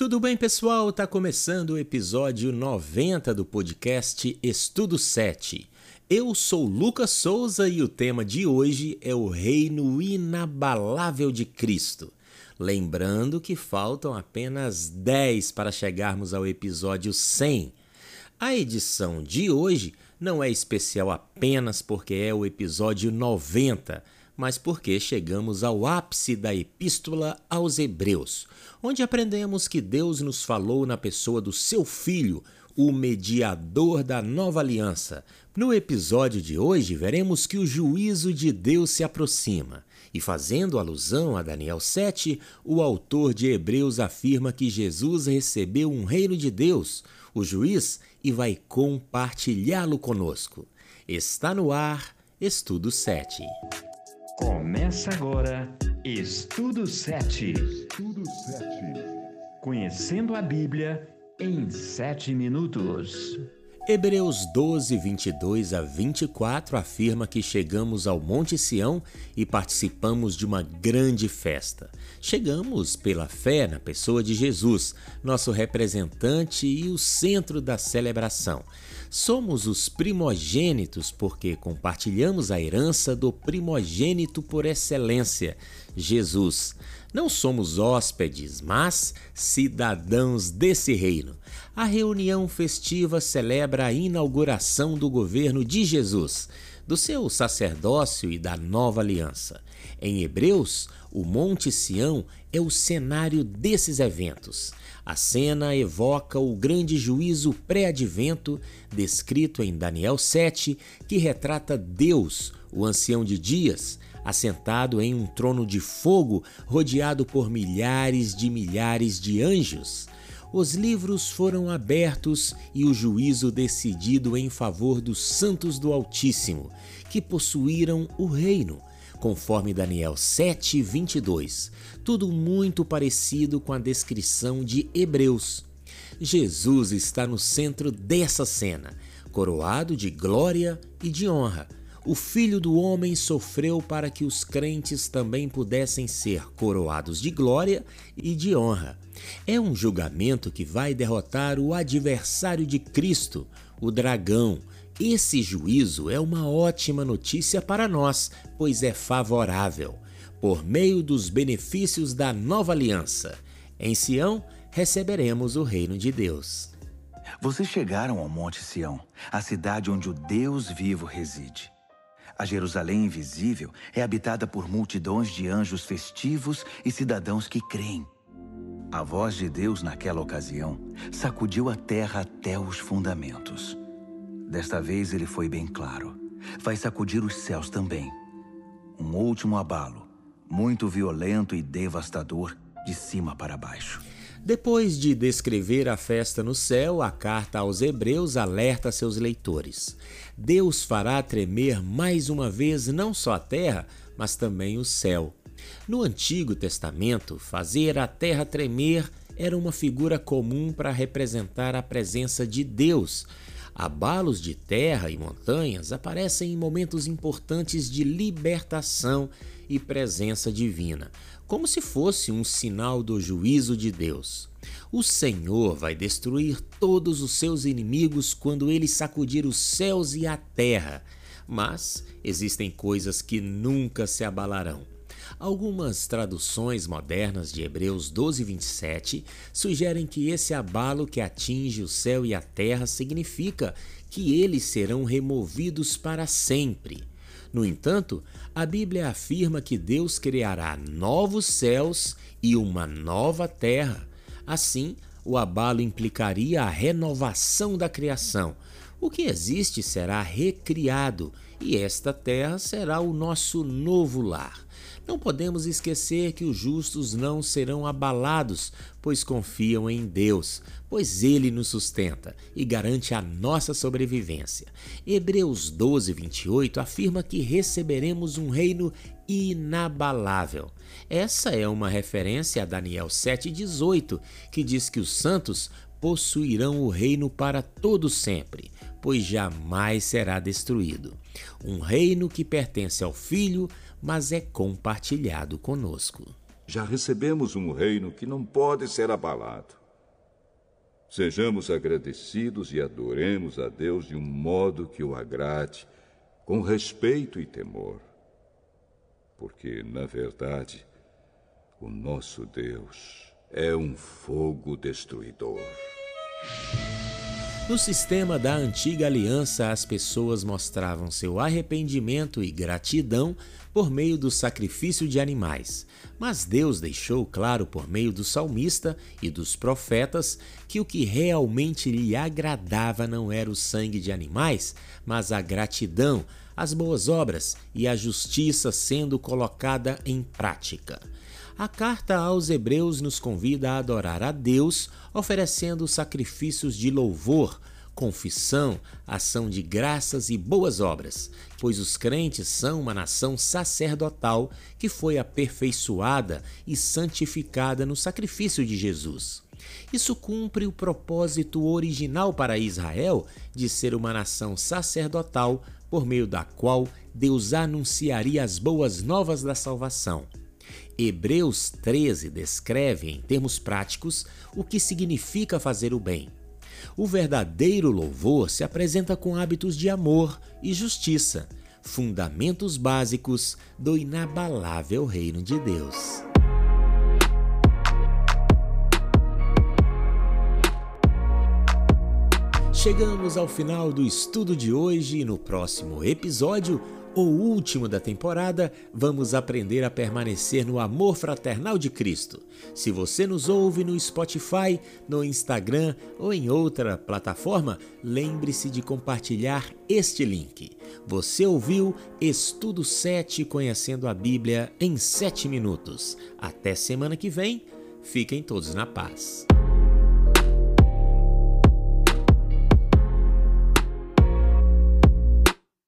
Tudo bem, pessoal? Tá começando o episódio 90 do podcast Estudo 7. Eu sou Lucas Souza e o tema de hoje é o reino inabalável de Cristo. Lembrando que faltam apenas 10 para chegarmos ao episódio 100. A edição de hoje não é especial apenas porque é o episódio 90 mas porque chegamos ao ápice da Epístola aos Hebreus, onde aprendemos que Deus nos falou na pessoa do seu Filho, o mediador da nova aliança. No episódio de hoje, veremos que o juízo de Deus se aproxima. E fazendo alusão a Daniel 7, o autor de Hebreus afirma que Jesus recebeu um reino de Deus, o juiz, e vai compartilhá-lo conosco. Está no ar, Estudo 7. Começa agora Estudo 7. Estudo 7. Conhecendo a Bíblia em 7 minutos. Hebreus 12, 22 a 24 afirma que chegamos ao Monte Sião e participamos de uma grande festa. Chegamos pela fé na pessoa de Jesus, nosso representante e o centro da celebração. Somos os primogênitos porque compartilhamos a herança do primogênito por excelência, Jesus. Não somos hóspedes, mas cidadãos desse reino. A reunião festiva celebra a inauguração do governo de Jesus, do seu sacerdócio e da nova aliança. Em Hebreus, o Monte Sião é o cenário desses eventos. A cena evoca o grande juízo pré-advento descrito em Daniel 7, que retrata Deus, o ancião de dias, assentado em um trono de fogo rodeado por milhares de milhares de anjos. Os livros foram abertos e o juízo decidido em favor dos santos do Altíssimo, que possuíram o reino, conforme Daniel 7, 22. Tudo muito parecido com a descrição de Hebreus. Jesus está no centro dessa cena, coroado de glória e de honra o Filho do Homem sofreu para que os crentes também pudessem ser coroados de glória e de honra. É um julgamento que vai derrotar o adversário de Cristo, o dragão. Esse juízo é uma ótima notícia para nós, pois é favorável, por meio dos benefícios da nova aliança. Em Sião receberemos o reino de Deus. Vocês chegaram ao Monte Sião, a cidade onde o Deus vivo reside. A Jerusalém invisível é habitada por multidões de anjos festivos e cidadãos que creem. A voz de Deus naquela ocasião sacudiu a terra até os fundamentos. Desta vez ele foi bem claro. Vai sacudir os céus também. Um último abalo, muito violento e devastador, de cima para baixo. Depois de descrever a festa no céu, a carta aos Hebreus alerta seus leitores. Deus fará tremer mais uma vez não só a terra, mas também o céu. No Antigo Testamento, fazer a terra tremer era uma figura comum para representar a presença de Deus. Abalos de terra e montanhas aparecem em momentos importantes de libertação e presença divina, como se fosse um sinal do juízo de Deus. O Senhor vai destruir todos os seus inimigos quando ele sacudir os céus e a terra, mas existem coisas que nunca se abalarão. Algumas traduções modernas de Hebreus 12, 27 sugerem que esse abalo que atinge o céu e a terra significa que eles serão removidos para sempre. No entanto, a Bíblia afirma que Deus criará novos céus e uma nova terra. Assim, o abalo implicaria a renovação da criação. O que existe será recriado e esta terra será o nosso novo lar. Não podemos esquecer que os justos não serão abalados, pois confiam em Deus, pois Ele nos sustenta e garante a nossa sobrevivência. Hebreus 12, 28 afirma que receberemos um reino inabalável. Essa é uma referência a Daniel 7,18, que diz que os santos possuirão o reino para todo sempre, pois jamais será destruído. Um reino que pertence ao Filho, mas é compartilhado conosco. Já recebemos um reino que não pode ser abalado. Sejamos agradecidos e adoremos a Deus de um modo que o agrade, com respeito e temor. Porque, na verdade, o nosso Deus é um fogo destruidor. No sistema da antiga aliança, as pessoas mostravam seu arrependimento e gratidão por meio do sacrifício de animais. Mas Deus deixou claro por meio do salmista e dos profetas que o que realmente lhe agradava não era o sangue de animais, mas a gratidão, as boas obras e a justiça sendo colocada em prática. A carta aos Hebreus nos convida a adorar a Deus, oferecendo sacrifícios de louvor, confissão, ação de graças e boas obras, pois os crentes são uma nação sacerdotal que foi aperfeiçoada e santificada no sacrifício de Jesus. Isso cumpre o propósito original para Israel de ser uma nação sacerdotal por meio da qual Deus anunciaria as boas novas da salvação. Hebreus 13 descreve, em termos práticos, o que significa fazer o bem. O verdadeiro louvor se apresenta com hábitos de amor e justiça, fundamentos básicos do inabalável reino de Deus. Chegamos ao final do estudo de hoje e no próximo episódio o último da temporada, vamos aprender a permanecer no amor fraternal de Cristo. Se você nos ouve no Spotify, no Instagram ou em outra plataforma, lembre-se de compartilhar este link. Você ouviu Estudo 7 Conhecendo a Bíblia em 7 minutos. Até semana que vem, fiquem todos na paz.